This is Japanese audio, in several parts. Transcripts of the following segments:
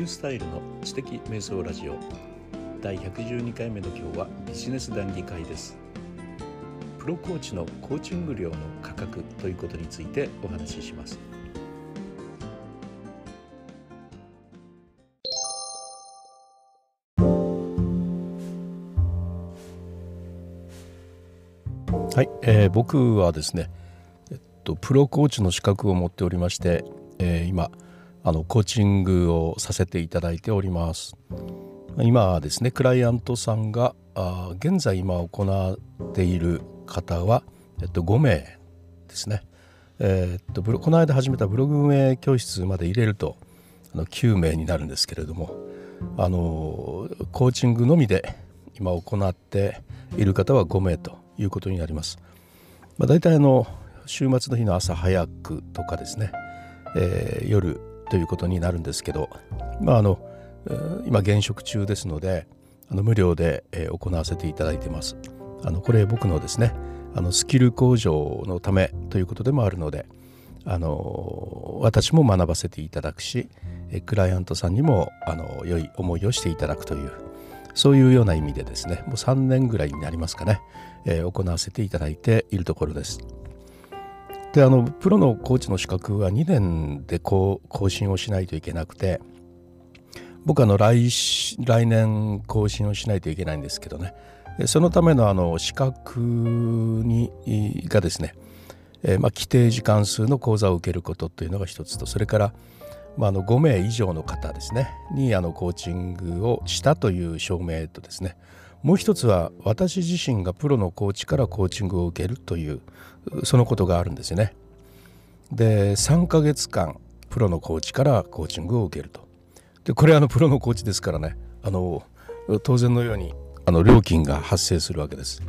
ュースタイルの知的瞑想ラジオ。第112回目の今日はビジネス談義会です。プロコーチのコーチング料の価格ということについてお話しします。はい、えー、僕はですね、えっと、プロコーチの資格を持っておりまして、えー、今あのコーチングをさせていただいております今ですねクライアントさんがあ現在今行っている方は、えっと、5名ですね、えー、っとこの間始めたブログ運営教室まで入れるとあの9名になるんですけれどもあのコーチングのみで今行っている方は5名ということになります。まあ、大体あの週末の日の朝早くとかですね、えー、夜ということになるんですけど、まあ、あの今現職中ですのであの無料で、行わせていただいてます。あのこれ僕のですねあのスキル向上のためということでもあるのであの私も学ばせていただくしクライアントさんにもあの良い思いをしていただくというそういうような意味でですねもう3年ぐらいになりますかね、えー、行わせていただいているところです。であのプロのコーチの資格は2年で更新をしないといけなくて僕あの来来年更新をしないといけないんですけどね。そのためのあの資格にがですね、えー、まあ、規定時間数の講座を受けることというのが一つとそれから、まあ、あの5名以上の方ですねにあのコーチングをしたという証明とですねもう一つは私自身がプロのコーチからコーチングを受けるというそのことがあるんですよね。で3ヶ月間プロのコーチからコーチングを受けると。でこれあのプロのコーチですからねあの当然のようにあの料金が発生するわけです。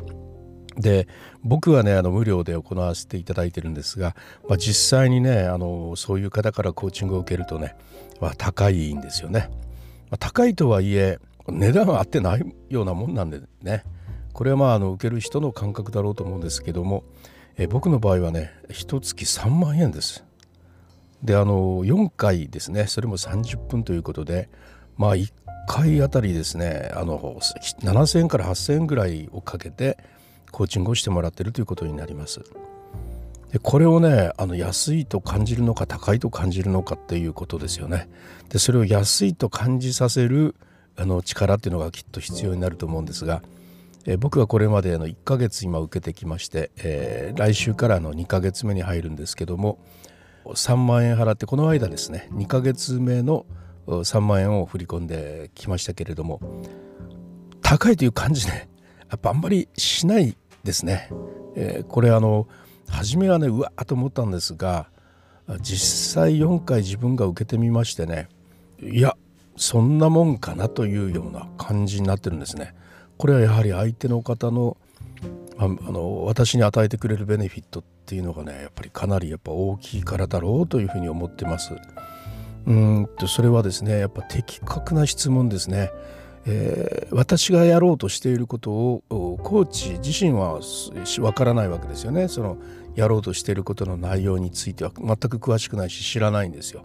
で僕はねあの無料で行わせていただいてるんですが、まあ、実際にねあのそういう方からコーチングを受けるとね、まあ、高いんですよね。まあ、高いとはいえ値段は合ってないようなもんなんでねこれはまああの受ける人の感覚だろうと思うんですけどもえ僕の場合はね一月3万円です。であの4回ですねそれも30分ということでまあ1回あたりですねあの7,000円から8,000円ぐらいをかけてコーチングをしてもらってるということになります。でこれをねあの安いと感じるのか高いと感じるのかっていうことですよね。でそれを安いと感じさせるあの力っていうのがきっと必要になると思うんですが、えー、僕はこれまでの1ヶ月今受けてきまして、えー、来週からの2ヶ月目に入るんですけども3万円払ってこの間ですね2ヶ月目の3万円を振り込んできましたけれども高いという感じねやっぱあんまりしないですね。えー、これあの初めはねうわっと思ったんですが実際4回自分が受けてみましてねいやそんなもんかなというような感じになってるんですね。これはやはり相手の方のあの私に与えてくれるベネフィットっていうのがねやっぱりかなりやっぱ大きいからだろうというふうに思ってます。うんとそれはですねやっぱ的確な質問ですね。えー、私がやろうとしていることをコーチ自身はわからないわけですよねそのやろうとしていることの内容については全く詳しくないし知らないんですよ。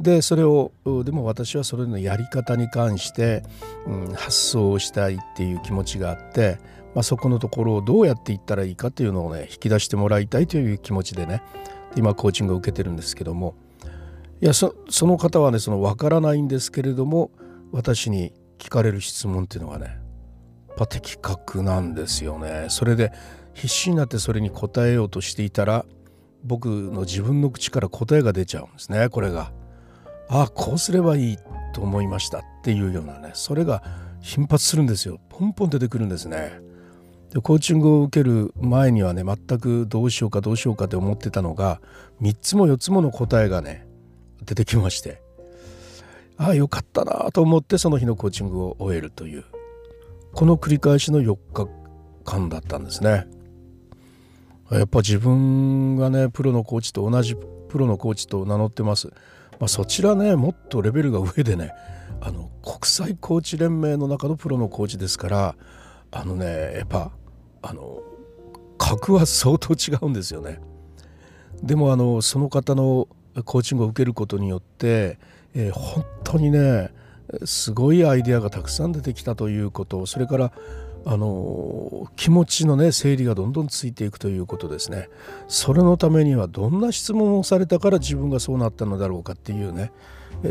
でそれをでも私はそれのやり方に関して、うん、発想をしたいっていう気持ちがあって、まあ、そこのところをどうやっていったらいいかというのをね引き出してもらいたいという気持ちでね今コーチングを受けてるんですけどもいやその方はねその分からないんですけれども私に聞かれる質問っていうのがねやっぱ的確なんですよね。それで必死になってそれに答えようとしていたら僕の自分の口から答えが出ちゃうんですねこれが。ああこうすればいいと思いましたっていうようなねそれが頻発するんですよポンポン出てくるんですね。でコーチングを受ける前にはね全くどうしようかどうしようかって思ってたのが3つも4つもの答えがね出てきましてああよかったなと思ってその日のコーチングを終えるというこの繰り返しの4日間だったんですね。やっぱ自分がねプロのコーチと同じプロのコーチと名乗ってます。まあ、そちらねもっとレベルが上でねあの国際コーチ連盟の中のプロのコーチですからあのねやっぱあの格は相当違うんですよね。でもあのその方のコーチングを受けることによって、えー、本当にねすごいアイデアがたくさん出てきたということそれからあの気持ちのね整理がどんどんついていくということですねそれのためにはどんな質問をされたから自分がそうなったのだろうかっていうね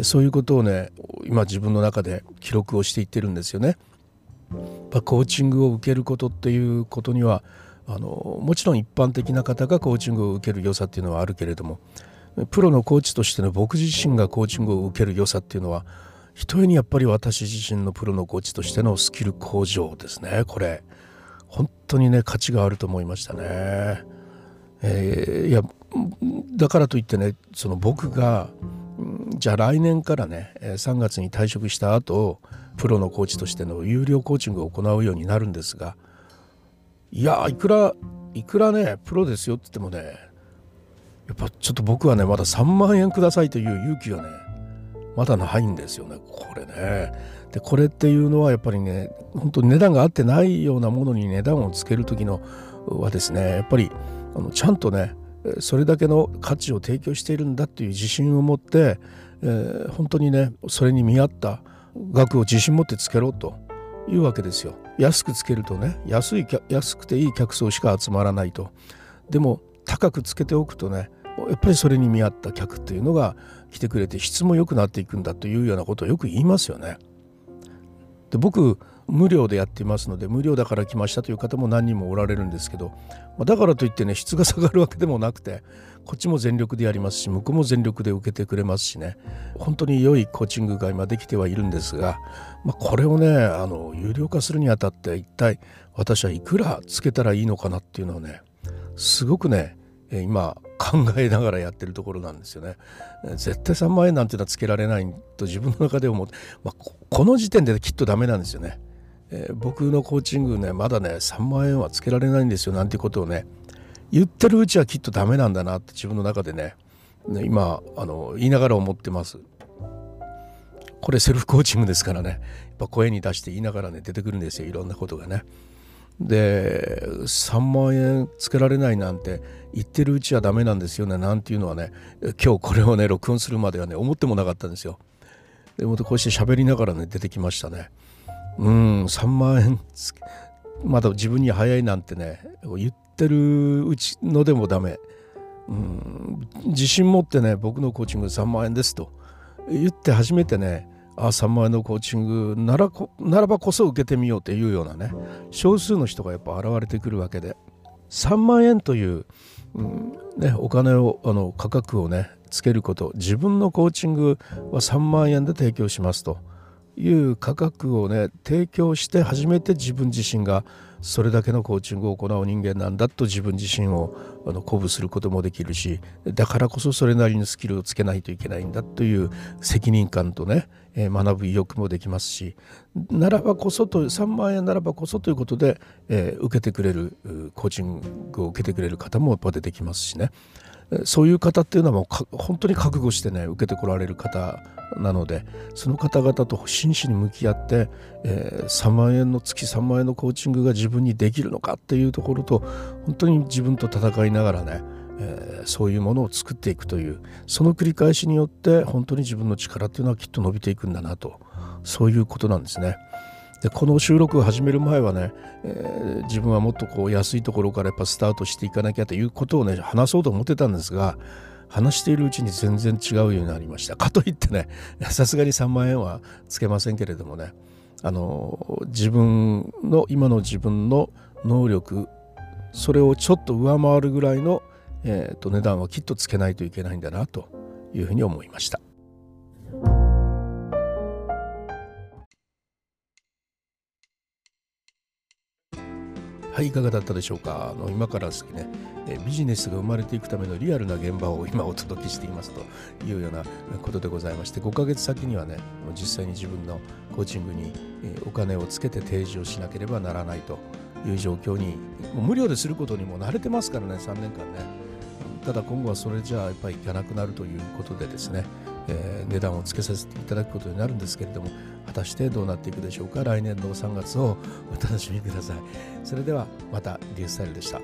そういうことをね今自分の中で記録をしていってるんですよね。コーチングを受けることっていうことにはあのもちろん一般的な方がコーチングを受ける良さっていうのはあるけれどもプロのコーチとしての僕自身がコーチングを受ける良さっていうのはひとえにやっぱり私自身のプロのコーチとしてのスキル向上ですねこれ本当にね価値があると思いましたね。えー、いやだからといってねその僕がじゃあ来年からね3月に退職した後プロのコーチとしての有料コーチングを行うようになるんですがいやいくらいくらねプロですよって言ってもねやっぱちょっと僕はねまだ3万円くださいという勇気がねまだないんですよねこれね。でこれっていうのはやっぱりね本当に値段が合ってないようなものに値段をつける時のはですねやっぱりあのちゃんとねそれだけの価値を提供しているんだっていう自信を持って、えー、本当にねそれに見合った額を自信持ってつけろというわけですよ。安くつけるとね安い安くていい客層しか集まらないと。でも高くつけておくとねやっぱりそれに見合った客というのが来てくれて質も良くなっていくんだというようなことをよく言いますよね。で僕無料でやっていますので無料だから来ましたという方も何人もおられるんですけどだからといってね質が下がるわけでもなくてこっちも全力でやりますし向こうも全力で受けてくれますしね本当に良いコーチングが今できてはいるんですが、まあ、これをねあの有料化するにあたって一体私はいくらつけたらいいのかなっていうのはねすごくね今考えながらやってるところなんですよね。絶対3万円なんていうのはつけられないと自分の中で思って、まあ、この時点できっとダメなんですよね。えー、僕のコーチングねまだね3万円はつけられないんですよなんてことをね言ってるうちはきっとダメなんだなって自分の中でねね今あの言いながら思ってます。これセルフコーチングですからねやっぱ声に出して言いながらね出てくるんですよいろんなことがね。で3万円つけられないなんて言ってるうちはダメなんですよねなんていうのはね今日これをね録音するまではね思ってもなかったんですよ。でもこうして喋りながらね出てきましたね。うん3万円まだ自分に早いなんてね言ってるうちのでもダメ。うん自信持ってね僕のコーチング3万円ですと言って初めてねあ3万円のコーチングならこならばこそ受けてみようっていうようなね少数の人がやっぱ現れてくるわけで3万円という、うんね、お金をあの価格をねつけること自分のコーチングは3万円で提供しますと。いう価格をね提供して初めて自分自身がそれだけのコーチングを行う人間なんだと自分自身をあの鼓舞することもできるしだからこそそれなりのスキルをつけないといけないんだという責任感とね、学ぶ意欲もできますしならばこそと3万円ならばこそということで、えー、受けてくれるコーチングを受けてくれる方もやっぱ出てきますしね。そういう方っていうのはもう本当に覚悟してね受けてこられる方なのでその方々と真摯に向き合って、えー、3万円の月3万円のコーチングが自分にできるのかっていうところと本当に自分と戦いながらね、えー、そういうものを作っていくというその繰り返しによって本当に自分の力っていうのはきっと伸びていくんだなとそういうことなんですね。でこの収録を始める前はね、えー、自分はもっとこう安いところからやっぱスタートしていかなきゃということをね話そうと思ってたんですが話しているうちに全然違うようになりました かといってねさすがに3万円はつけませんけれどもねあの自分の今の自分の能力それをちょっと上回るぐらいの、えーと、値段はきっとつけないといけないんだなというふうに思いました。はいいかがだったでしょうか？あの今からですねビジネスが生まれていくためのリアルな現場を 今お届けしていますというようなことでございまして5ヶ月先にはね実際に自分のコーチングにお金をつけて提示をしなければならないという状況にもう無料ですることにも慣れてますからね3年間ね。ただ今後はそれじゃあやっぱりいかなくなるということでですねえー、値段をつけさせていただくことになるんですけれども果たしてどうなっていくでしょうか。来年の3月をお楽しみください。それではまたリュースタイルでした。